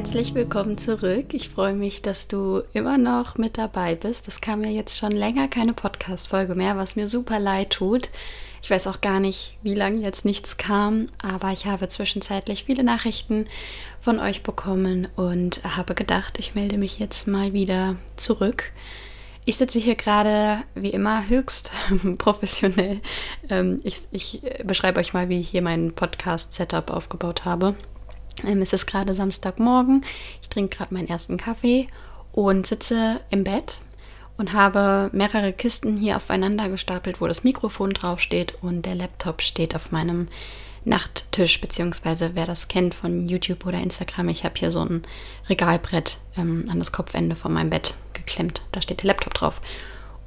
Herzlich willkommen zurück. Ich freue mich, dass du immer noch mit dabei bist. Das kam ja jetzt schon länger keine Podcast-Folge mehr, was mir super leid tut. Ich weiß auch gar nicht, wie lange jetzt nichts kam, aber ich habe zwischenzeitlich viele Nachrichten von euch bekommen und habe gedacht, ich melde mich jetzt mal wieder zurück. Ich sitze hier gerade wie immer höchst professionell. Ähm, ich, ich beschreibe euch mal, wie ich hier mein Podcast-Setup aufgebaut habe. Ähm, es ist gerade Samstagmorgen. Ich trinke gerade meinen ersten Kaffee und sitze im Bett und habe mehrere Kisten hier aufeinander gestapelt, wo das Mikrofon draufsteht und der Laptop steht auf meinem Nachttisch, beziehungsweise wer das kennt von YouTube oder Instagram, ich habe hier so ein Regalbrett ähm, an das Kopfende von meinem Bett geklemmt. Da steht der Laptop drauf.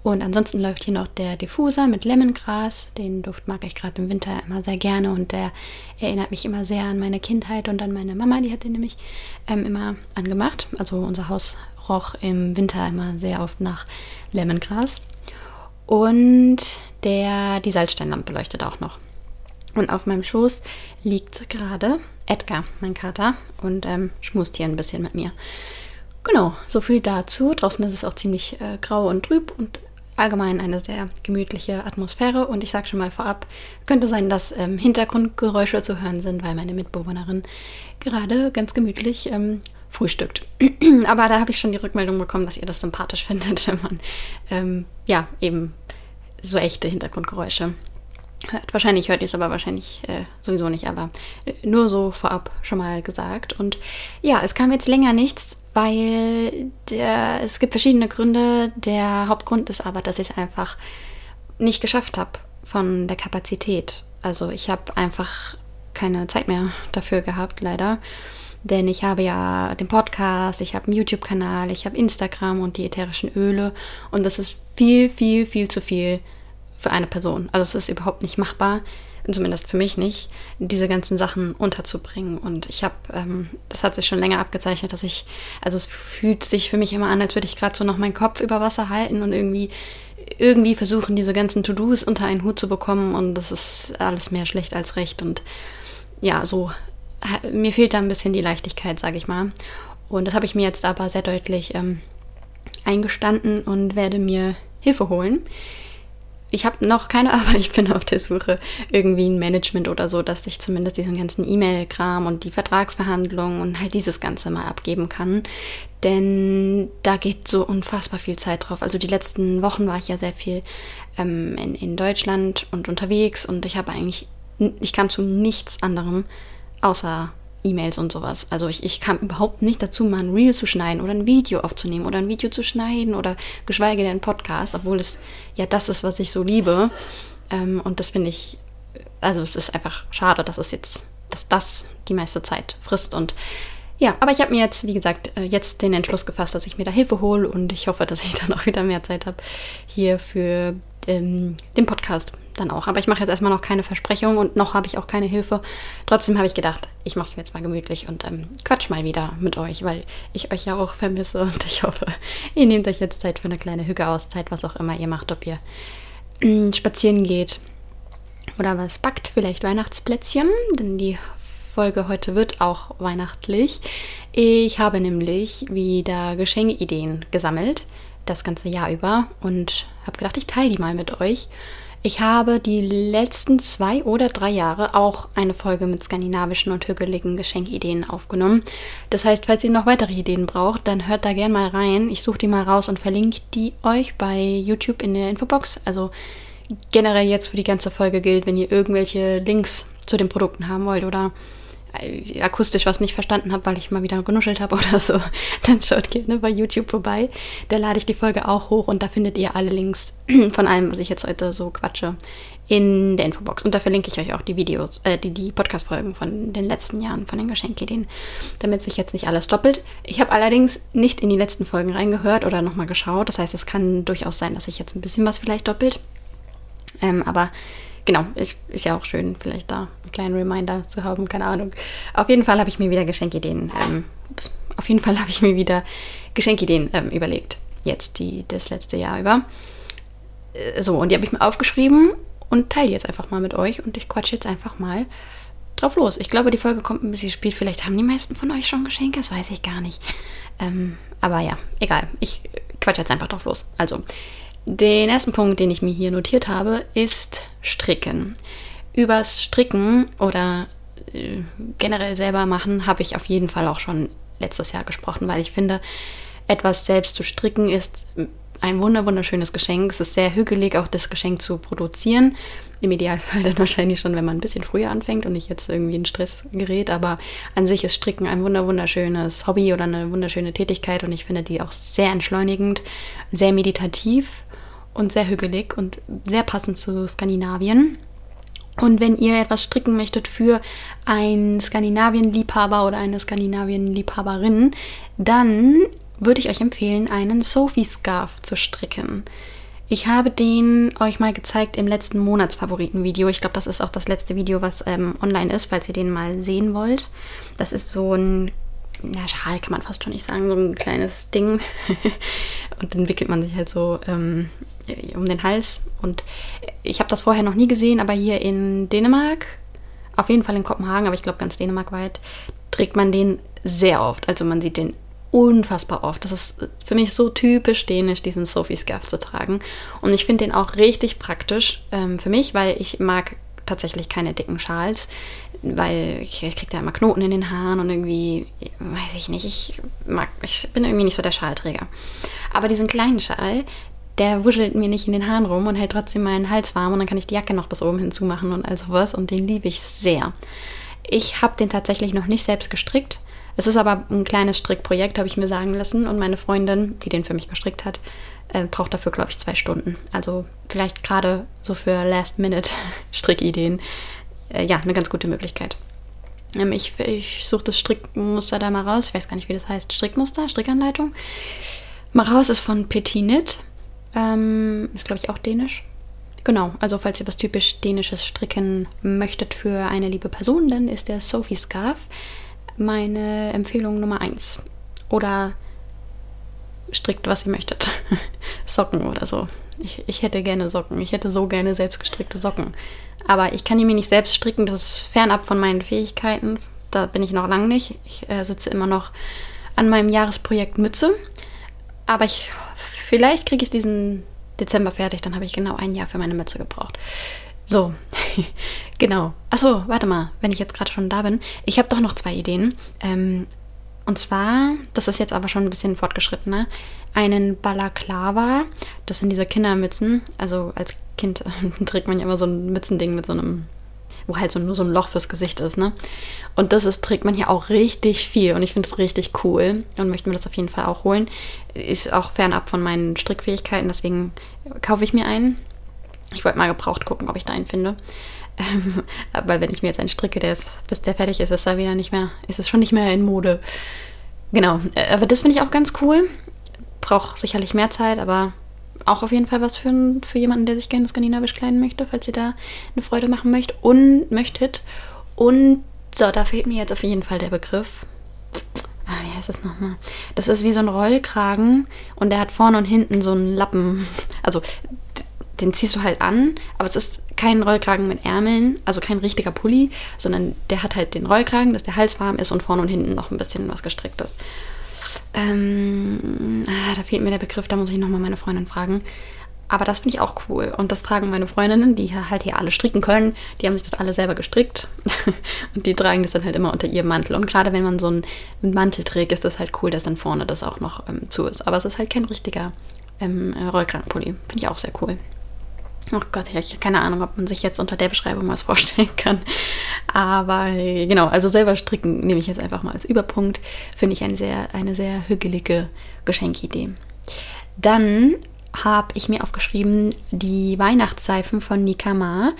Und ansonsten läuft hier noch der Diffuser mit Lemongras. Den Duft mag ich gerade im Winter immer sehr gerne und der erinnert mich immer sehr an meine Kindheit und an meine Mama. Die hat den nämlich ähm, immer angemacht. Also unser Haus roch im Winter immer sehr oft nach Lemongras. Und der, die Salzsteinlampe leuchtet auch noch. Und auf meinem Schoß liegt gerade Edgar, mein Kater, und ähm, schmust hier ein bisschen mit mir. Genau, so viel dazu. Draußen ist es auch ziemlich äh, grau und trüb und allgemein eine sehr gemütliche Atmosphäre und ich sage schon mal vorab, könnte sein, dass ähm, Hintergrundgeräusche zu hören sind, weil meine Mitbewohnerin gerade ganz gemütlich ähm, frühstückt. aber da habe ich schon die Rückmeldung bekommen, dass ihr das sympathisch findet, wenn man ähm, ja eben so echte Hintergrundgeräusche hört. Wahrscheinlich hört ihr es aber wahrscheinlich äh, sowieso nicht, aber äh, nur so vorab schon mal gesagt. Und ja, es kam jetzt länger nichts weil der, es gibt verschiedene Gründe. Der Hauptgrund ist aber, dass ich es einfach nicht geschafft habe von der Kapazität. Also ich habe einfach keine Zeit mehr dafür gehabt, leider. Denn ich habe ja den Podcast, ich habe einen YouTube-Kanal, ich habe Instagram und die ätherischen Öle. Und das ist viel, viel, viel zu viel für eine Person. Also es ist überhaupt nicht machbar zumindest für mich nicht, diese ganzen Sachen unterzubringen. Und ich habe, ähm, das hat sich schon länger abgezeichnet, dass ich, also es fühlt sich für mich immer an, als würde ich gerade so noch meinen Kopf über Wasser halten und irgendwie, irgendwie versuchen, diese ganzen To-Dos unter einen Hut zu bekommen. Und das ist alles mehr schlecht als recht. Und ja, so, mir fehlt da ein bisschen die Leichtigkeit, sage ich mal. Und das habe ich mir jetzt aber sehr deutlich ähm, eingestanden und werde mir Hilfe holen ich habe noch keine, aber ich bin auf der Suche irgendwie ein Management oder so, dass ich zumindest diesen ganzen E-Mail-Kram und die Vertragsverhandlungen und halt dieses Ganze mal abgeben kann. Denn da geht so unfassbar viel Zeit drauf. Also die letzten Wochen war ich ja sehr viel ähm, in, in Deutschland und unterwegs und ich habe eigentlich, ich kam zu nichts anderem außer E-Mails und sowas. Also ich, ich kam überhaupt nicht dazu, mal ein Reel zu schneiden oder ein Video aufzunehmen oder ein Video zu schneiden oder geschweige denn einen Podcast, obwohl es ja das ist, was ich so liebe. Ähm, und das finde ich, also es ist einfach schade, dass es jetzt, dass das die meiste Zeit frisst und ja, aber ich habe mir jetzt, wie gesagt, äh, jetzt den Entschluss gefasst, dass ich mir da Hilfe hole und ich hoffe, dass ich dann auch wieder mehr Zeit habe hier für ähm, den Podcast dann auch. Aber ich mache jetzt erstmal noch keine Versprechungen und noch habe ich auch keine Hilfe. Trotzdem habe ich gedacht, ich mache es mir jetzt mal gemütlich und ähm, quatsch mal wieder mit euch, weil ich euch ja auch vermisse und ich hoffe, ihr nehmt euch jetzt Zeit für eine kleine Hüge-Auszeit, was auch immer ihr macht, ob ihr äh, spazieren geht oder was backt, vielleicht Weihnachtsplätzchen, denn die Folge heute wird auch weihnachtlich. Ich habe nämlich wieder Geschenkideen gesammelt, das ganze Jahr über und habe gedacht, ich teile die mal mit euch. Ich habe die letzten zwei oder drei Jahre auch eine Folge mit skandinavischen und hügeligen Geschenkideen aufgenommen. Das heißt, falls ihr noch weitere Ideen braucht, dann hört da gerne mal rein. Ich suche die mal raus und verlinke die euch bei YouTube in der Infobox. Also generell jetzt für die ganze Folge gilt, wenn ihr irgendwelche Links zu den Produkten haben wollt oder akustisch was nicht verstanden habt, weil ich mal wieder genuschelt habe oder so, dann schaut gerne bei YouTube vorbei. Da lade ich die Folge auch hoch und da findet ihr alle Links von allem, was ich jetzt heute so quatsche, in der Infobox. Und da verlinke ich euch auch die Videos, äh, die, die Podcast-Folgen von den letzten Jahren von den Geschenkideen, damit sich jetzt nicht alles doppelt. Ich habe allerdings nicht in die letzten Folgen reingehört oder nochmal geschaut. Das heißt, es kann durchaus sein, dass sich jetzt ein bisschen was vielleicht doppelt. Ähm, aber genau, ist, ist ja auch schön, vielleicht da einen kleinen Reminder zu haben, keine Ahnung. Auf jeden Fall habe ich mir wieder Geschenkideen, ähm, auf jeden Fall habe ich mir wieder Geschenkideen ähm, überlegt, jetzt die, das letzte Jahr über. Äh, so, und die habe ich mir aufgeschrieben und teile jetzt einfach mal mit euch und ich quatsche jetzt einfach mal drauf los. Ich glaube, die Folge kommt ein bisschen spät. Vielleicht haben die meisten von euch schon Geschenke, das weiß ich gar nicht. Ähm, aber ja, egal. Ich quatsche jetzt einfach drauf los. Also, den ersten Punkt, den ich mir hier notiert habe, ist Stricken. Übers Stricken oder äh, generell selber machen habe ich auf jeden Fall auch schon letztes Jahr gesprochen, weil ich finde, etwas selbst zu stricken ist ein wunder wunderschönes Geschenk. Es ist sehr hügelig, auch das Geschenk zu produzieren. Im Idealfall dann wahrscheinlich schon, wenn man ein bisschen früher anfängt und nicht jetzt irgendwie in Stress gerät. Aber an sich ist Stricken ein wunder wunderschönes Hobby oder eine wunderschöne Tätigkeit und ich finde die auch sehr entschleunigend, sehr meditativ und sehr hügelig und sehr passend zu Skandinavien. Und wenn ihr etwas stricken möchtet für einen Skandinavien-Liebhaber oder eine Skandinavien-Liebhaberin, dann würde ich euch empfehlen, einen Sophie Scarf zu stricken. Ich habe den euch mal gezeigt im letzten Monatsfavoriten-Video. Ich glaube, das ist auch das letzte Video, was ähm, online ist, falls ihr den mal sehen wollt. Das ist so ein, na, Schal kann man fast schon nicht sagen, so ein kleines Ding. und dann wickelt man sich halt so ähm, um den Hals. Und ich habe das vorher noch nie gesehen, aber hier in Dänemark, auf jeden Fall in Kopenhagen, aber ich glaube ganz Dänemark weit, trägt man den sehr oft. Also man sieht den unfassbar oft. Das ist für mich so typisch dänisch, diesen Sophie Scarf zu tragen. Und ich finde den auch richtig praktisch ähm, für mich, weil ich mag tatsächlich keine dicken Schals, weil ich, ich kriege da immer Knoten in den Haaren und irgendwie, weiß ich nicht, ich mag, ich bin irgendwie nicht so der Schalträger. Aber diesen kleinen Schal, der wuschelt mir nicht in den Haaren rum und hält trotzdem meinen Hals warm und dann kann ich die Jacke noch bis oben hinzumachen und all sowas und den liebe ich sehr. Ich habe den tatsächlich noch nicht selbst gestrickt. Es ist aber ein kleines Strickprojekt, habe ich mir sagen lassen. Und meine Freundin, die den für mich gestrickt hat, äh, braucht dafür, glaube ich, zwei Stunden. Also vielleicht gerade so für Last-Minute-Strickideen, äh, ja, eine ganz gute Möglichkeit. Ähm, ich, ich suche das Strickmuster da mal raus. Ich weiß gar nicht, wie das heißt. Strickmuster, Strickanleitung. Mal raus ist von Petit Knit. Ähm, ist, glaube ich, auch dänisch. Genau, also falls ihr was typisch dänisches stricken möchtet für eine liebe Person, dann ist der Sophie Scarf meine Empfehlung Nummer 1. Oder strickt, was ihr möchtet. Socken oder so. Ich, ich hätte gerne Socken. Ich hätte so gerne selbstgestrickte Socken. Aber ich kann die mir nicht selbst stricken. Das ist fernab von meinen Fähigkeiten. Da bin ich noch lange nicht. Ich äh, sitze immer noch an meinem Jahresprojekt Mütze. Aber ich, vielleicht kriege ich es diesen Dezember fertig. Dann habe ich genau ein Jahr für meine Mütze gebraucht. So, genau. Achso, warte mal, wenn ich jetzt gerade schon da bin. Ich habe doch noch zwei Ideen. Ähm, und zwar, das ist jetzt aber schon ein bisschen fortgeschrittener, einen Balaklava. Das sind diese Kindermützen. Also als Kind trägt man ja immer so ein Mützending mit so einem, wo halt so nur so ein Loch fürs Gesicht ist, ne? Und das ist, trägt man hier auch richtig viel und ich finde es richtig cool und möchte mir das auf jeden Fall auch holen. Ist auch fernab von meinen Strickfähigkeiten, deswegen kaufe ich mir einen ich wollte mal gebraucht gucken, ob ich da einen finde. Ähm, aber wenn ich mir jetzt einen stricke, der ist, bis der fertig ist, ist er wieder nicht mehr, ist es schon nicht mehr in Mode. Genau, äh, aber das finde ich auch ganz cool. Braucht sicherlich mehr Zeit, aber auch auf jeden Fall was für, für jemanden, der sich gerne skandinavisch kleiden möchte, falls ihr da eine Freude machen möchtet und möchtet. Und so, da fehlt mir jetzt auf jeden Fall der Begriff. Ah, wie heißt das nochmal? Das ist wie so ein Rollkragen und der hat vorne und hinten so einen Lappen. Also den ziehst du halt an, aber es ist kein Rollkragen mit Ärmeln, also kein richtiger Pulli, sondern der hat halt den Rollkragen, dass der Hals warm ist und vorne und hinten noch ein bisschen was gestrickt ist. Ähm, ah, da fehlt mir der Begriff, da muss ich nochmal meine Freundin fragen. Aber das finde ich auch cool. Und das tragen meine Freundinnen, die halt hier alle stricken können. Die haben sich das alle selber gestrickt. und die tragen das dann halt immer unter ihrem Mantel. Und gerade wenn man so einen Mantel trägt, ist das halt cool, dass dann vorne das auch noch ähm, zu ist. Aber es ist halt kein richtiger ähm, Rollkragenpulli. Finde ich auch sehr cool. Oh Gott, ich habe keine Ahnung, ob man sich jetzt unter der Beschreibung was vorstellen kann. Aber genau, also selber stricken nehme ich jetzt einfach mal als Überpunkt. Finde ich eine sehr, eine sehr hügelige Geschenkidee. Dann habe ich mir aufgeschrieben die Weihnachtsseifen von Nikama.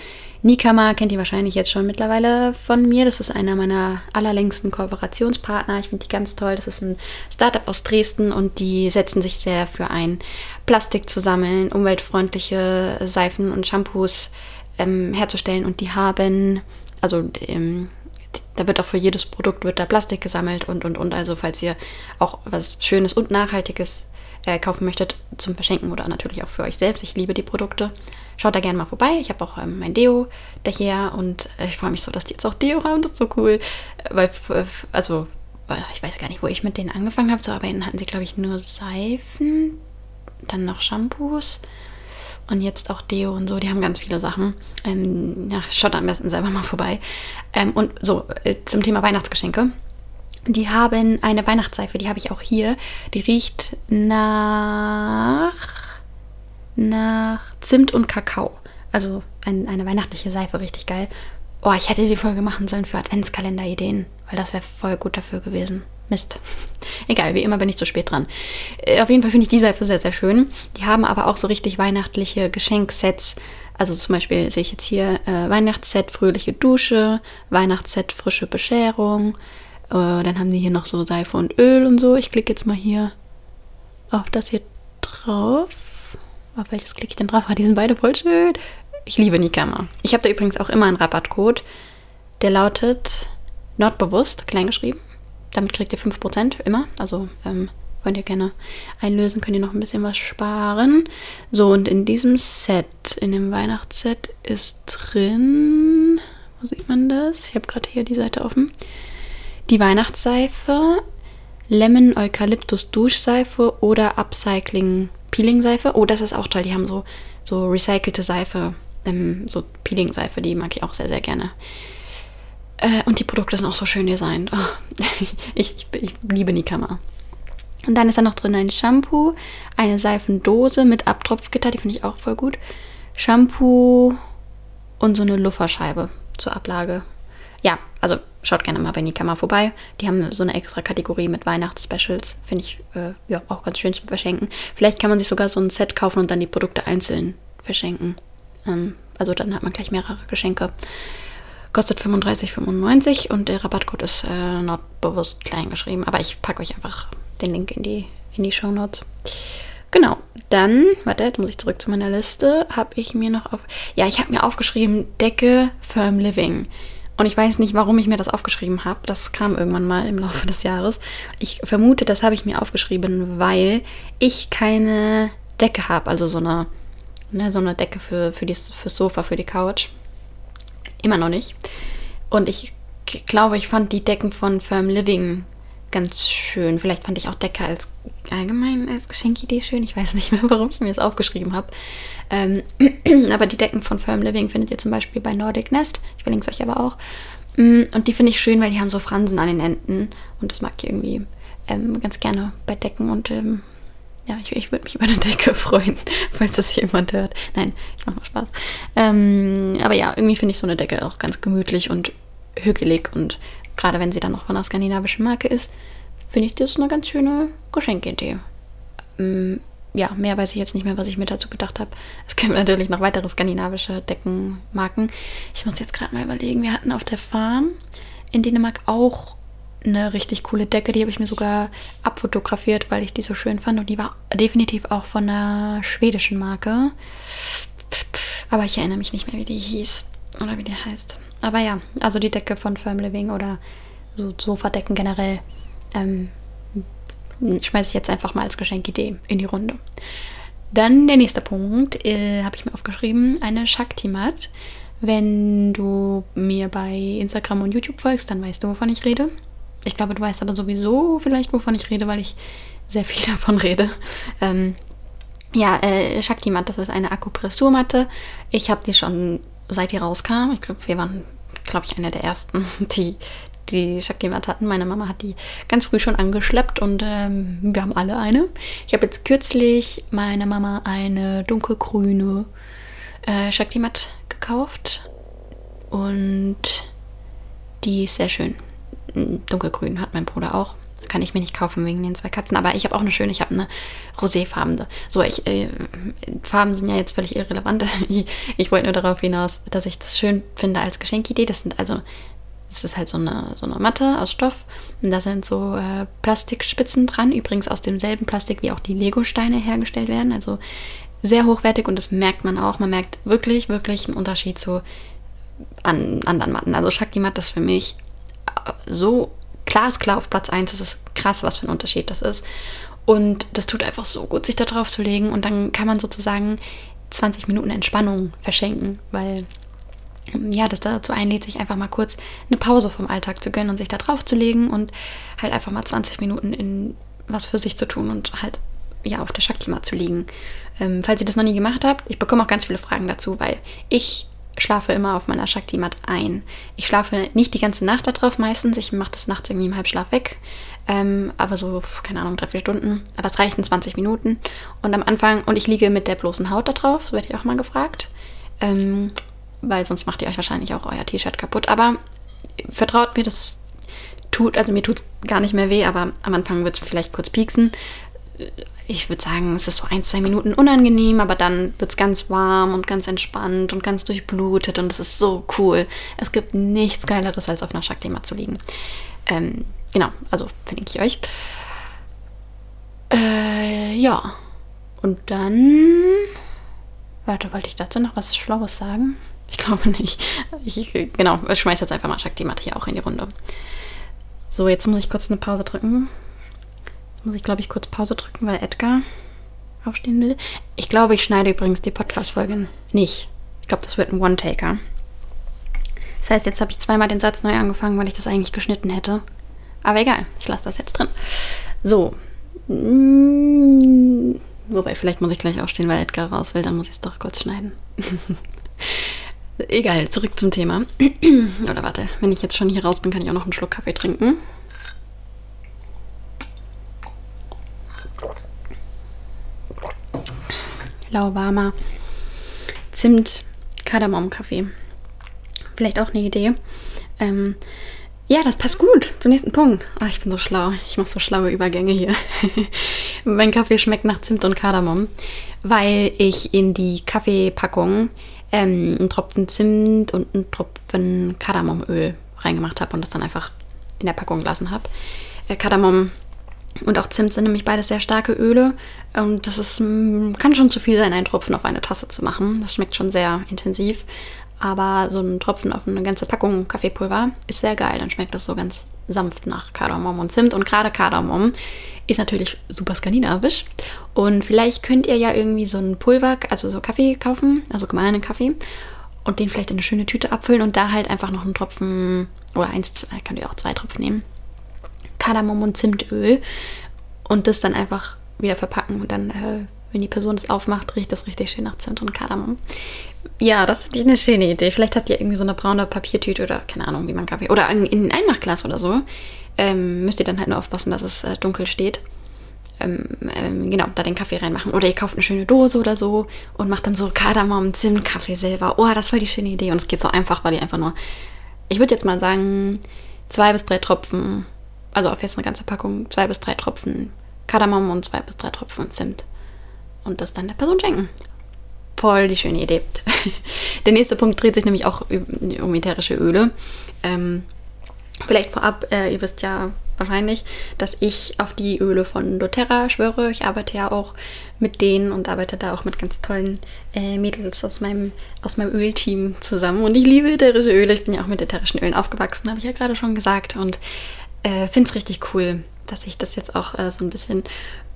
Nikama kennt ihr wahrscheinlich jetzt schon mittlerweile von mir. Das ist einer meiner allerlängsten Kooperationspartner. Ich finde die ganz toll. Das ist ein Startup aus Dresden und die setzen sich sehr für ein Plastik zu sammeln, umweltfreundliche Seifen und Shampoos ähm, herzustellen. Und die haben, also ähm, da wird auch für jedes Produkt wird da Plastik gesammelt und und und. Also falls ihr auch was Schönes und Nachhaltiges äh, kaufen möchtet zum Verschenken oder natürlich auch für euch selbst. Ich liebe die Produkte. Schaut da gerne mal vorbei. Ich habe auch ähm, mein Deo daher und äh, ich freue mich so, dass die jetzt auch Deo haben. Das ist so cool. Weil, also, ich weiß gar nicht, wo ich mit denen angefangen habe zu arbeiten. Hatten sie, glaube ich, nur Seifen, dann noch Shampoos und jetzt auch Deo und so. Die haben ganz viele Sachen. Ähm, ja, schaut am besten selber mal vorbei. Ähm, und so, äh, zum Thema Weihnachtsgeschenke. Die haben eine Weihnachtsseife, die habe ich auch hier. Die riecht nach, nach Zimt und Kakao. Also ein, eine weihnachtliche Seife, richtig geil. Oh, ich hätte die Folge machen sollen für Adventskalender-Ideen, weil das wäre voll gut dafür gewesen. Mist. Egal, wie immer bin ich zu spät dran. Äh, auf jeden Fall finde ich die Seife sehr, sehr schön. Die haben aber auch so richtig weihnachtliche Geschenksets. Also zum Beispiel sehe ich jetzt hier äh, Weihnachtsset, fröhliche Dusche, Weihnachtsset, frische Bescherung, äh, dann haben die hier noch so Seife und Öl und so. Ich klicke jetzt mal hier auf das hier drauf. Auf welches klicke ich denn drauf? Ah, die sind beide voll schön. Ich liebe Nikama. Ich habe da übrigens auch immer einen Rabattcode. Der lautet Nordbewusst, kleingeschrieben. Damit kriegt ihr 5% immer. Also ähm, könnt ihr gerne einlösen, könnt ihr noch ein bisschen was sparen. So, und in diesem Set, in dem Weihnachtsset, ist drin. Wo sieht man das? Ich habe gerade hier die Seite offen die Weihnachtsseife, Lemon Eukalyptus Duschseife oder Upcycling Peeling Seife. Oh, das ist auch toll. Die haben so, so recycelte Seife, ähm, so Peeling Seife, die mag ich auch sehr, sehr gerne. Äh, und die Produkte sind auch so schön designt. Oh, ich, ich, ich liebe Nikama. Und dann ist da noch drin ein Shampoo, eine Seifendose mit Abtropfgitter, die finde ich auch voll gut. Shampoo und so eine Lufferscheibe zur Ablage. Ja, also schaut gerne mal bei Nikama vorbei. Die haben so eine extra Kategorie mit Weihnachtsspecials. Finde ich äh, ja auch ganz schön zum Verschenken. Vielleicht kann man sich sogar so ein Set kaufen und dann die Produkte einzeln verschenken. Ähm, also dann hat man gleich mehrere Geschenke. Kostet 35,95 und der Rabattcode ist äh, not bewusst klein geschrieben. Aber ich packe euch einfach den Link in die, in die Show Notes. Genau, dann, warte, jetzt muss ich zurück zu meiner Liste. Habe ich mir noch auf. Ja, ich habe mir aufgeschrieben, Decke Firm Living. Und ich weiß nicht, warum ich mir das aufgeschrieben habe. Das kam irgendwann mal im Laufe des Jahres. Ich vermute, das habe ich mir aufgeschrieben, weil ich keine Decke habe. Also so eine, ne, so eine Decke für, für die, fürs Sofa, für die Couch. Immer noch nicht. Und ich glaube, ich fand die Decken von Firm Living ganz schön. Vielleicht fand ich auch Decke als allgemein als Geschenkidee schön. Ich weiß nicht mehr, warum ich mir das aufgeschrieben habe. Ähm, aber die Decken von Firm Living findet ihr zum Beispiel bei Nordic Nest. Ich verlinke es euch aber auch. Mm, und die finde ich schön, weil die haben so Fransen an den Enden. Und das mag ich irgendwie ähm, ganz gerne bei Decken. Und ähm, ja, ich, ich würde mich über eine Decke freuen, falls das jemand hört. Nein, ich mache mal Spaß. Ähm, aber ja, irgendwie finde ich so eine Decke auch ganz gemütlich und hügelig und gerade wenn sie dann noch von einer skandinavischen Marke ist, finde ich das eine ganz schöne Geschenkidee. Ähm, ja, mehr weiß ich jetzt nicht mehr, was ich mir dazu gedacht habe. Es gibt natürlich noch weitere skandinavische Deckenmarken. Ich muss jetzt gerade mal überlegen, wir hatten auf der Farm in Dänemark auch eine richtig coole Decke. Die habe ich mir sogar abfotografiert, weil ich die so schön fand. Und die war definitiv auch von einer schwedischen Marke. Aber ich erinnere mich nicht mehr, wie die hieß oder wie die heißt. Aber ja, also die Decke von Firm Living oder so Sofadecken generell ähm, schmeiße ich jetzt einfach mal als Geschenkidee in die Runde. Dann der nächste Punkt, äh, habe ich mir aufgeschrieben, eine Shakti-Mat. Wenn du mir bei Instagram und YouTube folgst, dann weißt du, wovon ich rede. Ich glaube, du weißt aber sowieso vielleicht, wovon ich rede, weil ich sehr viel davon rede. Ähm, ja, äh, Shakti-Mat, das ist eine Akupressurmatte. Ich habe die schon seit die rauskam. Ich glaube, wir waren glaube ich, eine der ersten, die die Shakimat hatten. Meine Mama hat die ganz früh schon angeschleppt und ähm, wir haben alle eine. Ich habe jetzt kürzlich meiner Mama eine dunkelgrüne äh, Shakti-Matt gekauft und die ist sehr schön. Dunkelgrün hat mein Bruder auch. Kann ich mir nicht kaufen wegen den zwei Katzen. Aber ich habe auch eine schöne, ich habe eine roséfarbene. So, ich, äh, Farben sind ja jetzt völlig irrelevant. ich, ich wollte nur darauf hinaus, dass ich das schön finde als Geschenkidee. Das sind also, es ist halt so eine, so eine Matte aus Stoff. Und da sind so äh, Plastikspitzen dran. Übrigens aus demselben Plastik, wie auch die Lego-Steine hergestellt werden. Also sehr hochwertig und das merkt man auch. Man merkt wirklich, wirklich einen Unterschied zu an anderen Matten. Also Shakti Matt ist für mich so glasklar auf Platz 1. Das ist krass, was für ein Unterschied das ist. Und das tut einfach so gut, sich da drauf zu legen. Und dann kann man sozusagen 20 Minuten Entspannung verschenken, weil ja, das dazu einlädt, sich einfach mal kurz eine Pause vom Alltag zu gönnen und sich da drauf zu legen und halt einfach mal 20 Minuten in was für sich zu tun und halt ja auf der Shakti zu liegen. Ähm, falls ihr das noch nie gemacht habt, ich bekomme auch ganz viele Fragen dazu, weil ich schlafe immer auf meiner Shakti-Mat ein. Ich schlafe nicht die ganze Nacht darauf meistens. Ich mache das nachts irgendwie im Halbschlaf weg. Ähm, aber so, keine Ahnung, drei, vier Stunden. Aber es reichen 20 Minuten. Und am Anfang, und ich liege mit der bloßen Haut da drauf, so werde ich auch mal gefragt. Ähm, weil sonst macht ihr euch wahrscheinlich auch euer T-Shirt kaputt. Aber vertraut mir, das tut, also mir tut es gar nicht mehr weh, aber am Anfang wird es vielleicht kurz pieksen ich würde sagen, es ist so ein, zwei Minuten unangenehm, aber dann wird es ganz warm und ganz entspannt und ganz durchblutet und es ist so cool. Es gibt nichts Geileres, als auf einer Shakti-Mat zu liegen. Ähm, genau, also verlinke ich euch. Äh, ja. Und dann. Warte, wollte ich dazu noch was Schlaues sagen? Ich glaube nicht. Ich, genau, ich schmeiße jetzt einfach mal Shakti-Mat hier auch in die Runde. So, jetzt muss ich kurz eine Pause drücken muss ich, glaube ich, kurz Pause drücken, weil Edgar aufstehen will. Ich glaube, ich schneide übrigens die Podcast-Folge nicht. Ich glaube, das wird ein One-Taker. Das heißt, jetzt habe ich zweimal den Satz neu angefangen, weil ich das eigentlich geschnitten hätte. Aber egal, ich lasse das jetzt drin. So. Mm, wobei, vielleicht muss ich gleich aufstehen, weil Edgar raus will, dann muss ich es doch kurz schneiden. egal, zurück zum Thema. Oder warte, wenn ich jetzt schon hier raus bin, kann ich auch noch einen Schluck Kaffee trinken. lauwarmer Zimt Kardamom-Kaffee. Vielleicht auch eine Idee. Ähm, ja, das passt gut zum nächsten Punkt. Oh, ich bin so schlau. Ich mache so schlaue Übergänge hier. mein Kaffee schmeckt nach Zimt und Kardamom, weil ich in die Kaffeepackung ähm, einen Tropfen Zimt und einen Tropfen Kardamomöl reingemacht habe und das dann einfach in der Packung gelassen habe. Äh, Kardamom und auch Zimt sind nämlich beides sehr starke Öle. Und das ist, kann schon zu viel sein, einen Tropfen auf eine Tasse zu machen. Das schmeckt schon sehr intensiv. Aber so ein Tropfen auf eine ganze Packung Kaffeepulver ist sehr geil. Dann schmeckt das so ganz sanft nach Kardamom und Zimt. Und gerade Kardamom ist natürlich super skandinavisch. Und vielleicht könnt ihr ja irgendwie so ein Pulver, also so Kaffee kaufen, also gemahlenen Kaffee. Und den vielleicht in eine schöne Tüte abfüllen und da halt einfach noch einen Tropfen oder eins, könnt ihr auch zwei Tropfen nehmen Kardamom und Zimtöl und das dann einfach wieder verpacken und dann, äh, wenn die Person das aufmacht, riecht das richtig schön nach Zimt und Kardamom. Ja, das ist eine schöne Idee. Vielleicht hat ihr irgendwie so eine braune Papiertüte oder keine Ahnung, wie man Kaffee oder in, in ein Einmachglas oder so. Ähm, müsst ihr dann halt nur aufpassen, dass es äh, dunkel steht. Ähm, ähm, genau, da den Kaffee reinmachen. Oder ihr kauft eine schöne Dose oder so und macht dann so Kardamom, Zimt, Kaffee selber. Oh, das war die schöne Idee. Und es geht so einfach, weil ihr einfach nur, ich würde jetzt mal sagen, zwei bis drei Tropfen also auf jetzt eine ganze Packung, zwei bis drei Tropfen Kardamom und zwei bis drei Tropfen Zimt. Und das dann der Person schenken. Voll die schöne Idee. der nächste Punkt dreht sich nämlich auch um ätherische Öle. Ähm, vielleicht vorab, äh, ihr wisst ja wahrscheinlich, dass ich auf die Öle von doTERRA schwöre. Ich arbeite ja auch mit denen und arbeite da auch mit ganz tollen äh, Mädels aus meinem, aus meinem Ölteam zusammen. Und ich liebe ätherische Öle. Ich bin ja auch mit ätherischen Ölen aufgewachsen, habe ich ja gerade schon gesagt. Und äh, finde es richtig cool, dass ich das jetzt auch äh, so ein bisschen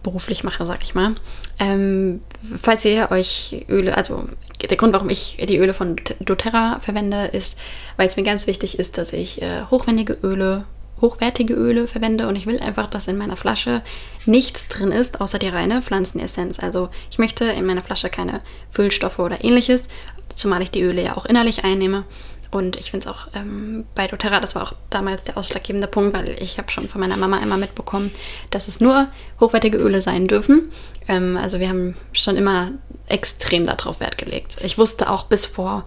beruflich mache, sag ich mal. Ähm, falls ihr euch Öle, also der Grund, warum ich die Öle von doTERRA verwende, ist, weil es mir ganz wichtig ist, dass ich äh, hochwertige Öle, hochwertige Öle verwende und ich will einfach, dass in meiner Flasche nichts drin ist, außer die reine Pflanzenessenz. Also ich möchte in meiner Flasche keine Füllstoffe oder ähnliches, zumal ich die Öle ja auch innerlich einnehme. Und ich finde es auch ähm, bei doTERRA, das war auch damals der ausschlaggebende Punkt, weil ich habe schon von meiner Mama immer mitbekommen, dass es nur hochwertige Öle sein dürfen. Ähm, also wir haben schon immer extrem darauf Wert gelegt. Ich wusste auch bis vor,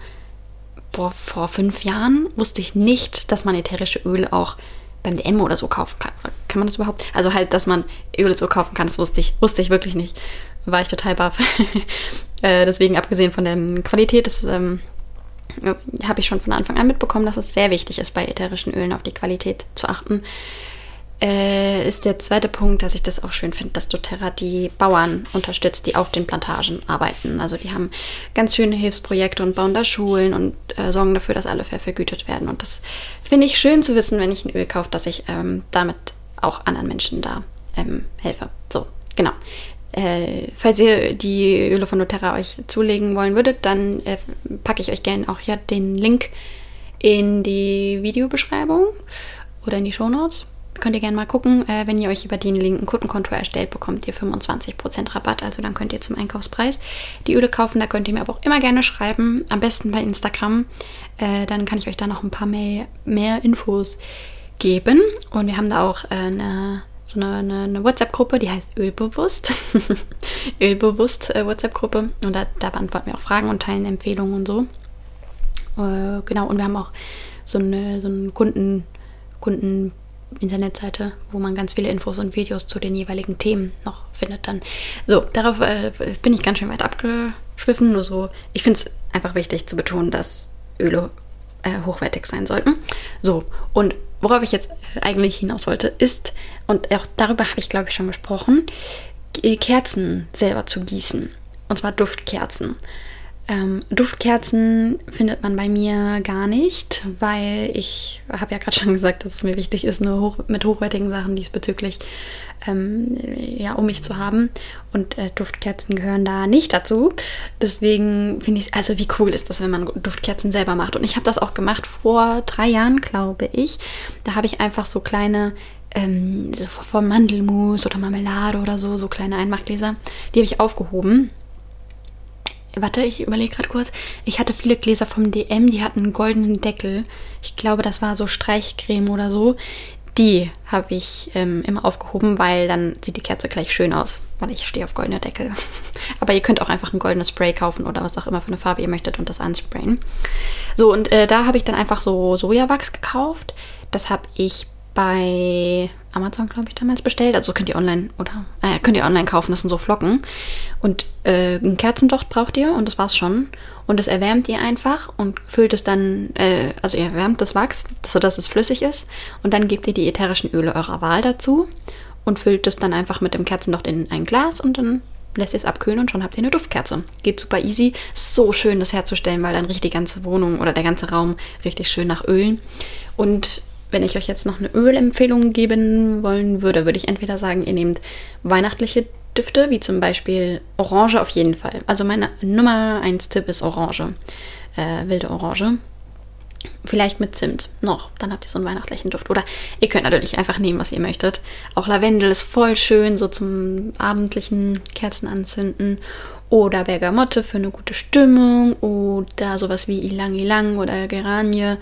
boah, vor fünf Jahren, wusste ich nicht, dass man ätherische Öle auch beim DM oder so kaufen kann. Kann man das überhaupt? Also halt, dass man Öle so kaufen kann, das wusste ich, wusste ich wirklich nicht. War ich total baff. äh, deswegen, abgesehen von der Qualität, das ähm, habe ich schon von Anfang an mitbekommen, dass es sehr wichtig ist, bei ätherischen Ölen auf die Qualität zu achten äh, ist der zweite Punkt, dass ich das auch schön finde, dass doTERRA die Bauern unterstützt, die auf den Plantagen arbeiten. Also die haben ganz schöne Hilfsprojekte und bauen da Schulen und äh, sorgen dafür, dass alle fair vergütet werden. Und das finde ich schön zu wissen, wenn ich ein Öl kaufe, dass ich ähm, damit auch anderen Menschen da ähm, helfe. So, genau. Äh, falls ihr die Öle von doTERRA euch zulegen wollen würdet, dann äh, packe ich euch gerne auch hier den Link in die Videobeschreibung oder in die Shownotes. Könnt ihr gerne mal gucken. Äh, wenn ihr euch über den linken Kundenkonto erstellt, bekommt ihr 25% Rabatt. Also dann könnt ihr zum Einkaufspreis die Öle kaufen. Da könnt ihr mir aber auch immer gerne schreiben. Am besten bei Instagram. Äh, dann kann ich euch da noch ein paar mehr, mehr Infos geben. Und wir haben da auch äh, eine, so eine, eine, eine WhatsApp-Gruppe, die heißt Ölbewusst. Ölbewusst äh, WhatsApp-Gruppe. Und da, da, beantworten wir auch Fragen und teilen Empfehlungen und so. Äh, genau, und wir haben auch so, eine, so einen Kunden, Kunden Internetseite, wo man ganz viele Infos und Videos zu den jeweiligen Themen noch findet dann. So, darauf äh, bin ich ganz schön weit abgeschwiffen. Nur so, ich finde es einfach wichtig zu betonen, dass Öle äh, hochwertig sein sollten. So, und worauf ich jetzt eigentlich hinaus wollte, ist, und auch darüber habe ich glaube ich schon gesprochen, Kerzen selber zu gießen. Und zwar Duftkerzen. Ähm, Duftkerzen findet man bei mir gar nicht, weil ich habe ja gerade schon gesagt, dass es mir wichtig ist, nur hoch, mit hochwertigen Sachen diesbezüglich ähm, ja, um mich zu haben. Und äh, Duftkerzen gehören da nicht dazu. Deswegen finde ich, also wie cool ist das, wenn man Duftkerzen selber macht. Und ich habe das auch gemacht vor drei Jahren, glaube ich. Da habe ich einfach so kleine ähm, von Mandelmus oder Marmelade oder so, so kleine Einmachgläser, die habe ich aufgehoben Warte, ich überlege gerade kurz. Ich hatte viele Gläser vom DM, die hatten einen goldenen Deckel. Ich glaube, das war so Streichcreme oder so. Die habe ich ähm, immer aufgehoben, weil dann sieht die Kerze gleich schön aus, weil ich stehe auf goldene Deckel. Aber ihr könnt auch einfach ein goldenes Spray kaufen oder was auch immer für eine Farbe ihr möchtet und das ansprayen. So, und äh, da habe ich dann einfach so Sojawachs gekauft. Das habe ich bei Amazon, glaube ich, damals bestellt. Also könnt ihr online oder äh, könnt ihr online kaufen. Das sind so Flocken. Und äh, ein Kerzendocht braucht ihr und das war's schon. Und das erwärmt ihr einfach und füllt es dann, äh, also ihr erwärmt das Wachs, sodass es flüssig ist. Und dann gebt ihr die ätherischen Öle eurer Wahl dazu und füllt es dann einfach mit dem Kerzendocht in ein Glas und dann lässt ihr es abkühlen und schon habt ihr eine Duftkerze. Geht super easy. So schön, das herzustellen, weil dann riecht die ganze Wohnung oder der ganze Raum richtig schön nach Ölen. Und wenn ich euch jetzt noch eine Ölempfehlung geben wollen würde, würde ich entweder sagen, ihr nehmt weihnachtliche Düfte, wie zum Beispiel Orange auf jeden Fall. Also meine Nummer 1 Tipp ist Orange. Äh, wilde Orange. Vielleicht mit Zimt noch, dann habt ihr so einen weihnachtlichen Duft. Oder ihr könnt natürlich einfach nehmen, was ihr möchtet. Auch Lavendel ist voll schön, so zum abendlichen Kerzen anzünden. Oder Bergamotte für eine gute Stimmung. Oder sowas wie Ilang Ilang oder Geranie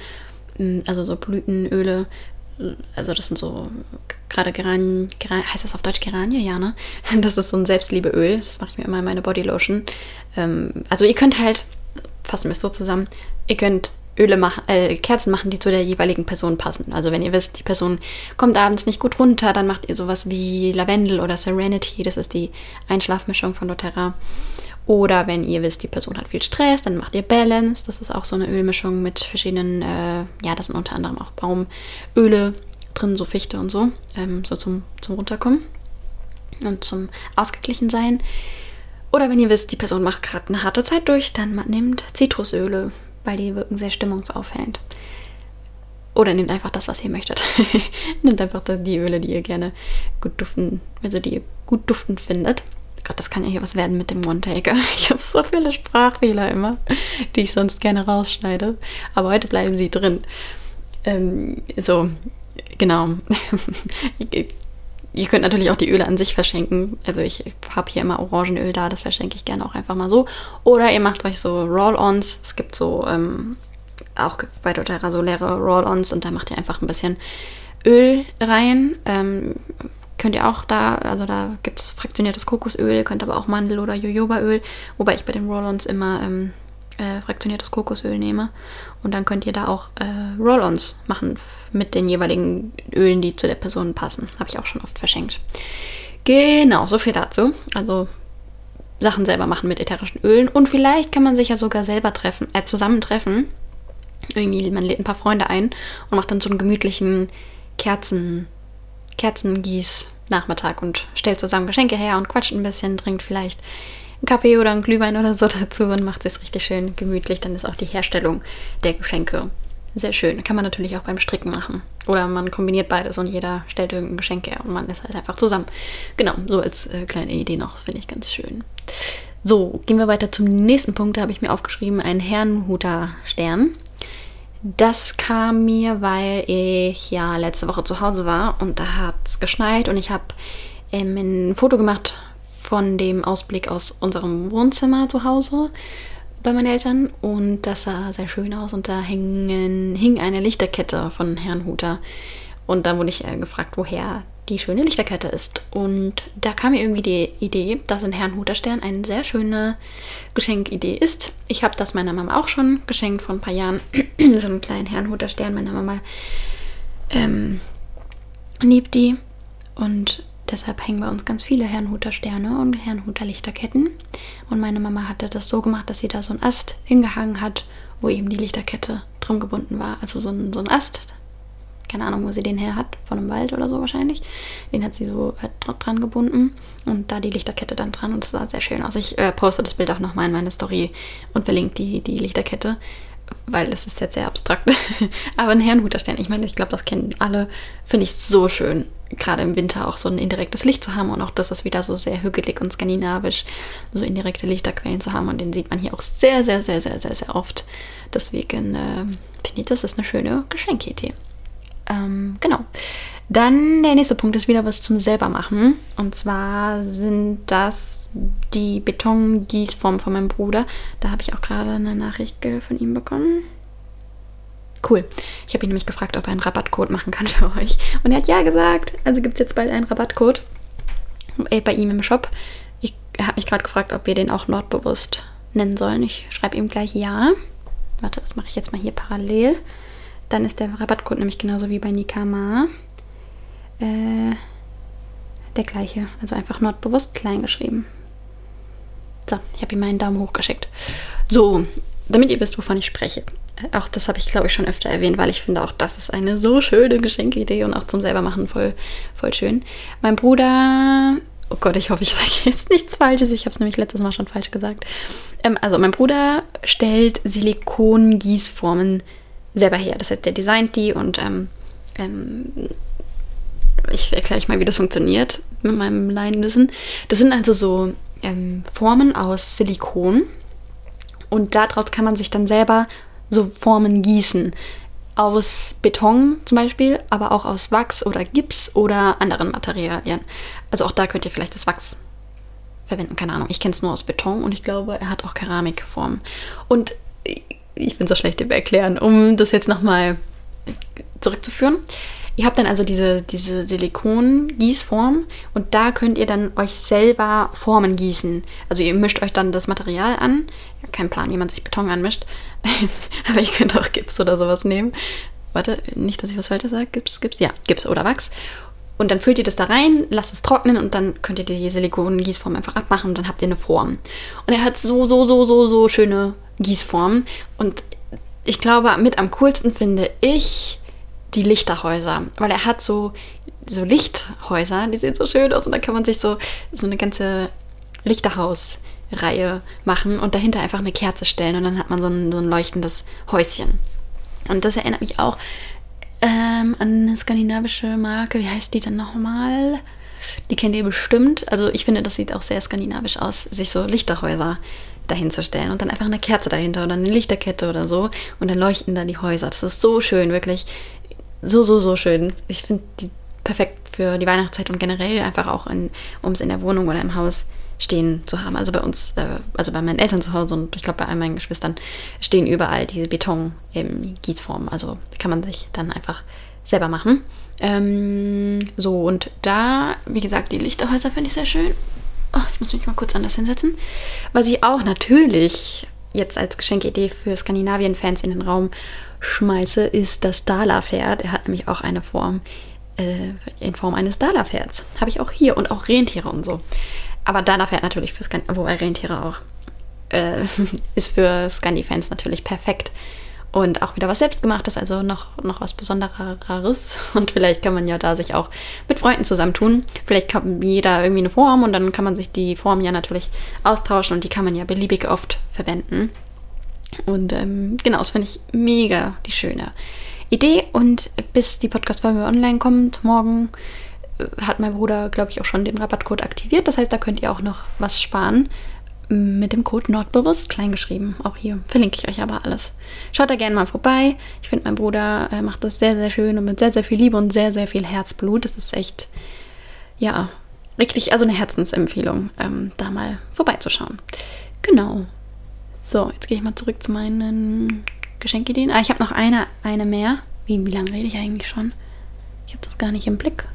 also so Blütenöle, also das sind so gerade Geranien, Geran, heißt das auf Deutsch Geranie? Ja, ne? Das ist so ein Selbstliebeöl, das mache ich mir immer in meine Bodylotion. Ähm, also ihr könnt halt, fassen wir es so zusammen, ihr könnt Öle machen, äh, Kerzen machen, die zu der jeweiligen Person passen. Also wenn ihr wisst, die Person kommt abends nicht gut runter, dann macht ihr sowas wie Lavendel oder Serenity, das ist die Einschlafmischung von doTERRA. Oder wenn ihr wisst, die Person hat viel Stress, dann macht ihr Balance. Das ist auch so eine Ölmischung mit verschiedenen, äh, ja, das sind unter anderem auch Baumöle drin, so Fichte und so, ähm, so zum, zum Runterkommen und zum Ausgeglichensein. Oder wenn ihr wisst, die Person macht gerade eine harte Zeit durch, dann nehmt Zitrusöle, weil die wirken sehr stimmungsaufhellend. Oder nehmt einfach das, was ihr möchtet. nehmt einfach die Öle, die ihr gerne gut duften, also die ihr gut duftend findet. Gott, das kann ja hier was werden mit dem One-Taker. Ich habe so viele Sprachfehler immer, die ich sonst gerne rausschneide. Aber heute bleiben sie drin. Ähm, so, genau. Ihr könnt natürlich auch die Öle an sich verschenken. Also ich habe hier immer Orangenöl da, das verschenke ich gerne auch einfach mal so. Oder ihr macht euch so Roll-Ons. Es gibt so ähm, auch bei doTERRA so leere Roll-Ons und da macht ihr einfach ein bisschen Öl rein. Ähm, könnt ihr auch da, also da gibt es fraktioniertes Kokosöl, könnt aber auch Mandel- oder Jojobaöl, wobei ich bei den Roll-Ons immer ähm, äh, fraktioniertes Kokosöl nehme. Und dann könnt ihr da auch äh, Roll-Ons machen mit den jeweiligen Ölen, die zu der Person passen. Habe ich auch schon oft verschenkt. Genau, so viel dazu. Also Sachen selber machen mit ätherischen Ölen. Und vielleicht kann man sich ja sogar selber treffen, äh, zusammentreffen. Irgendwie, man lädt ein paar Freunde ein und macht dann so einen gemütlichen Kerzen, Kerzengieß Nachmittag und stellt zusammen Geschenke her und quatscht ein bisschen, trinkt vielleicht einen Kaffee oder einen Glühwein oder so dazu und macht es richtig schön gemütlich. Dann ist auch die Herstellung der Geschenke sehr schön. Kann man natürlich auch beim Stricken machen. Oder man kombiniert beides und jeder stellt irgendein Geschenk her und man ist halt einfach zusammen. Genau, so als äh, kleine Idee noch, finde ich ganz schön. So, gehen wir weiter zum nächsten Punkt. Da habe ich mir aufgeschrieben, ein Herrenhuter Stern. Das kam mir, weil ich ja letzte Woche zu Hause war und da hat es geschneit und ich habe ähm, ein Foto gemacht von dem Ausblick aus unserem Wohnzimmer zu Hause bei meinen Eltern und das sah sehr schön aus und da hingen, hing eine Lichterkette von Herrn Huter. Und da wurde ich äh, gefragt, woher die schöne Lichterkette ist. Und da kam mir irgendwie die Idee, dass ein Herrnhuter Stern eine sehr schöne Geschenkidee ist. Ich habe das meiner Mama auch schon geschenkt vor ein paar Jahren. so einen kleinen Herrnhuter Stern. Meine Mama ähm, liebt die. Und deshalb hängen bei uns ganz viele Herrnhuter Sterne und Herrnhuter Lichterketten. Und meine Mama hatte das so gemacht, dass sie da so einen Ast hingehangen hat, wo eben die Lichterkette drum gebunden war. Also so ein, so ein Ast, keine Ahnung, wo sie den her hat, von einem Wald oder so wahrscheinlich. Den hat sie so äh, dran gebunden und da die Lichterkette dann dran und es sah sehr schön aus. Ich äh, poste das Bild auch nochmal in meine Story und verlinke die, die Lichterkette, weil es ist jetzt sehr abstrakt. Aber ein Herrenhuterstern, ich meine, ich glaube, das kennen alle, finde ich so schön, gerade im Winter auch so ein indirektes Licht zu haben und auch das ist wieder so sehr hügelig und skandinavisch, so indirekte Lichterquellen zu haben und den sieht man hier auch sehr, sehr, sehr, sehr, sehr, sehr oft. Deswegen äh, finde ich, das ist eine schöne Geschenkidee. Ähm, genau. Dann der nächste Punkt ist wieder was zum selber machen. Und zwar sind das die Betongießformen von meinem Bruder. Da habe ich auch gerade eine Nachricht von ihm bekommen. Cool. Ich habe ihn nämlich gefragt, ob er einen Rabattcode machen kann für euch. Und er hat ja gesagt. Also gibt es jetzt bald einen Rabattcode äh, bei ihm im Shop. Ich habe mich gerade gefragt, ob wir den auch nordbewusst nennen sollen. Ich schreibe ihm gleich ja. Warte, das mache ich jetzt mal hier parallel. Dann ist der Rabattcode nämlich genauso wie bei Nikama äh, der gleiche. Also einfach nordbewusst klein geschrieben. So, ich habe ihm meinen Daumen hoch geschickt. So, damit ihr wisst, wovon ich spreche. Auch das habe ich, glaube ich, schon öfter erwähnt, weil ich finde auch, das ist eine so schöne Geschenkidee und auch zum selbermachen voll, voll schön. Mein Bruder, oh Gott, ich hoffe, ich sage jetzt nichts Falsches. Ich habe es nämlich letztes Mal schon falsch gesagt. Ähm, also, mein Bruder stellt Silikon-Gießformen selber her. Das heißt, der designt die und ähm, ähm, ich erkläre euch mal, wie das funktioniert mit meinem Laienwissen. Das sind also so ähm, Formen aus Silikon und daraus kann man sich dann selber so Formen gießen. Aus Beton zum Beispiel, aber auch aus Wachs oder Gips oder anderen Materialien. Also auch da könnt ihr vielleicht das Wachs verwenden, keine Ahnung. Ich kenne es nur aus Beton und ich glaube, er hat auch Keramikformen. Und ich bin so schlecht im Erklären, um das jetzt nochmal zurückzuführen. Ihr habt dann also diese, diese Silikon-Gießform und da könnt ihr dann euch selber Formen gießen. Also ihr mischt euch dann das Material an. Ich habe Plan, wie man sich Beton anmischt. Aber ich könnte auch Gips oder sowas nehmen. Warte, nicht, dass ich was weiter sage. Gips, Gips, ja, Gips oder Wachs. Und dann füllt ihr das da rein, lasst es trocknen und dann könnt ihr die Silikon-Gießform einfach abmachen und dann habt ihr eine Form. Und er hat so, so, so, so, so schöne Gießformen. Und ich glaube, mit am coolsten finde ich die Lichterhäuser, weil er hat so, so Lichthäuser, die sehen so schön aus und da kann man sich so, so eine ganze Lichterhausreihe machen und dahinter einfach eine Kerze stellen und dann hat man so ein, so ein leuchtendes Häuschen. Und das erinnert mich auch ähm, an eine skandinavische Marke. Wie heißt die denn nochmal? Die kennt ihr bestimmt. Also ich finde, das sieht auch sehr skandinavisch aus, sich so Lichterhäuser dahinzustellen und dann einfach eine Kerze dahinter oder eine Lichterkette oder so und dann leuchten da die Häuser. Das ist so schön, wirklich so, so, so schön. Ich finde die perfekt für die Weihnachtszeit und generell einfach auch, um es in der Wohnung oder im Haus stehen zu haben. Also bei uns, äh, also bei meinen Eltern zu Hause und ich glaube bei all meinen Geschwistern stehen überall diese Beton-Gießformen. Also kann man sich dann einfach selber machen. Ähm, so, und da, wie gesagt, die Lichterhäuser finde ich sehr schön. Oh, ich muss mich mal kurz anders hinsetzen. Was ich auch natürlich jetzt als Geschenkidee für Skandinavien-Fans in den Raum schmeiße, ist das Dala-Pferd. Er hat nämlich auch eine Form äh, in Form eines Dala-Pferds. Habe ich auch hier und auch Rentiere und so. Aber Dala-Pferd natürlich für Skandinavien, wobei Rentiere auch äh, ist für Scandi-Fans natürlich perfekt. Und auch wieder was Selbstgemachtes, also noch, noch was Besondereres. Und vielleicht kann man ja da sich auch mit Freunden zusammentun. Vielleicht kann jeder irgendwie eine Form und dann kann man sich die Form ja natürlich austauschen und die kann man ja beliebig oft verwenden. Und ähm, genau, das finde ich mega die schöne Idee. Und bis die Podcast-Folge online kommt, morgen, äh, hat mein Bruder, glaube ich, auch schon den Rabattcode aktiviert. Das heißt, da könnt ihr auch noch was sparen mit dem Code Nordbewusst kleingeschrieben. Auch hier verlinke ich euch aber alles. Schaut da gerne mal vorbei. Ich finde, mein Bruder äh, macht das sehr, sehr schön und mit sehr, sehr viel Liebe und sehr, sehr viel Herzblut. Das ist echt, ja, richtig, also eine Herzensempfehlung, ähm, da mal vorbeizuschauen. Genau. So, jetzt gehe ich mal zurück zu meinen Geschenkideen. Ah, ich habe noch eine, eine mehr. Wie, wie lange rede ich eigentlich schon? Ich habe das gar nicht im Blick.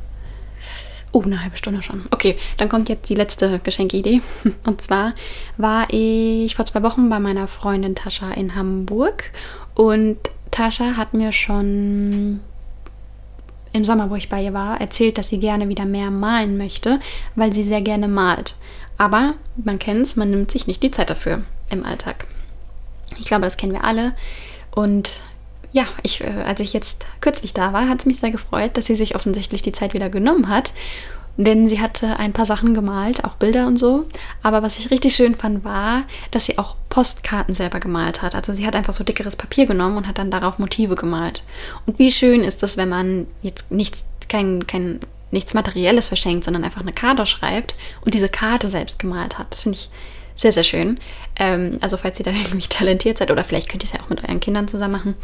Oh, eine halbe Stunde schon. Okay, dann kommt jetzt die letzte Geschenkidee. Und zwar war ich vor zwei Wochen bei meiner Freundin Tascha in Hamburg und Tascha hat mir schon im Sommer, wo ich bei ihr war, erzählt, dass sie gerne wieder mehr malen möchte, weil sie sehr gerne malt. Aber man kennt es, man nimmt sich nicht die Zeit dafür im Alltag. Ich glaube, das kennen wir alle. Und ja, ich, äh, als ich jetzt kürzlich da war, hat es mich sehr gefreut, dass sie sich offensichtlich die Zeit wieder genommen hat. Denn sie hatte ein paar Sachen gemalt, auch Bilder und so. Aber was ich richtig schön fand, war, dass sie auch Postkarten selber gemalt hat. Also sie hat einfach so dickeres Papier genommen und hat dann darauf Motive gemalt. Und wie schön ist das, wenn man jetzt nichts, kein, kein, nichts Materielles verschenkt, sondern einfach eine Karte schreibt und diese Karte selbst gemalt hat. Das finde ich sehr, sehr schön. Ähm, also falls ihr da irgendwie talentiert seid oder vielleicht könnt ihr es ja auch mit euren Kindern zusammen machen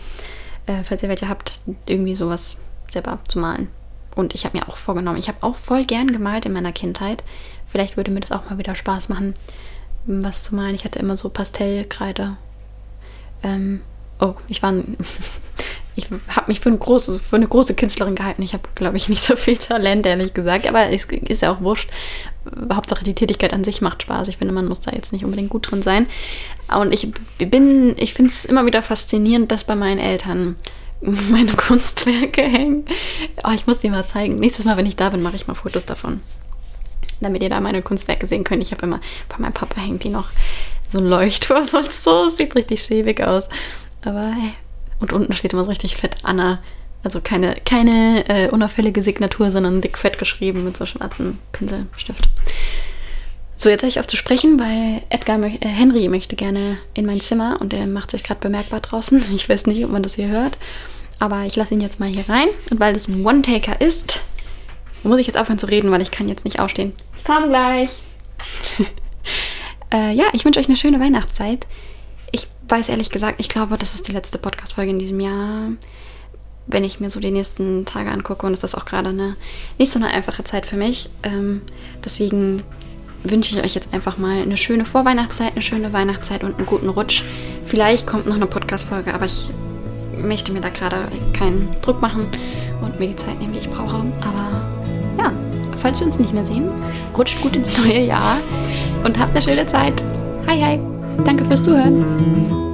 äh, falls ihr welche habt, irgendwie sowas selber zu malen. Und ich habe mir auch vorgenommen, ich habe auch voll gern gemalt in meiner Kindheit. Vielleicht würde mir das auch mal wieder Spaß machen, was zu malen. Ich hatte immer so Pastellkreide. Ähm, oh, ich war. ich habe mich für, ein großes, für eine große Künstlerin gehalten. Ich habe, glaube ich, nicht so viel Talent, ehrlich gesagt. Aber es ist ja auch wurscht. Hauptsache die Tätigkeit an sich macht Spaß. Ich finde, man muss da jetzt nicht unbedingt gut drin sein. Und ich bin, ich finde es immer wieder faszinierend, dass bei meinen Eltern meine Kunstwerke hängen. Oh, ich muss dir mal zeigen. Nächstes Mal, wenn ich da bin, mache ich mal Fotos davon. Damit ihr da meine Kunstwerke sehen könnt. Ich habe immer, bei meinem Papa hängt die noch so ein Leuchtturm und so. Sieht richtig schäbig aus. Aber hey. Und unten steht immer so richtig fett Anna. Also keine, keine äh, unauffällige Signatur, sondern dick fett geschrieben mit so schwarzen Pinselstift. So, jetzt habe ich auf zu sprechen, weil Edgar, äh, Henry möchte gerne in mein Zimmer und er macht sich gerade bemerkbar draußen. Ich weiß nicht, ob man das hier hört, aber ich lasse ihn jetzt mal hier rein. Und weil das ein One-Taker ist, muss ich jetzt aufhören zu reden, weil ich kann jetzt nicht aufstehen. Ich komme gleich. äh, ja, ich wünsche euch eine schöne Weihnachtszeit. Weiß ehrlich gesagt, ich glaube, das ist die letzte Podcast-Folge in diesem Jahr wenn ich mir so die nächsten Tage angucke. Und es ist auch gerade eine nicht so eine einfache Zeit für mich. Ähm, deswegen wünsche ich euch jetzt einfach mal eine schöne Vorweihnachtszeit, eine schöne Weihnachtszeit und einen guten Rutsch. Vielleicht kommt noch eine Podcast-Folge, aber ich möchte mir da gerade keinen Druck machen und mir die Zeit nehmen, die ich brauche. Aber ja, falls wir uns nicht mehr sehen, rutscht gut ins neue Jahr und habt eine schöne Zeit. Hi, hi. Danke fürs Zuhören.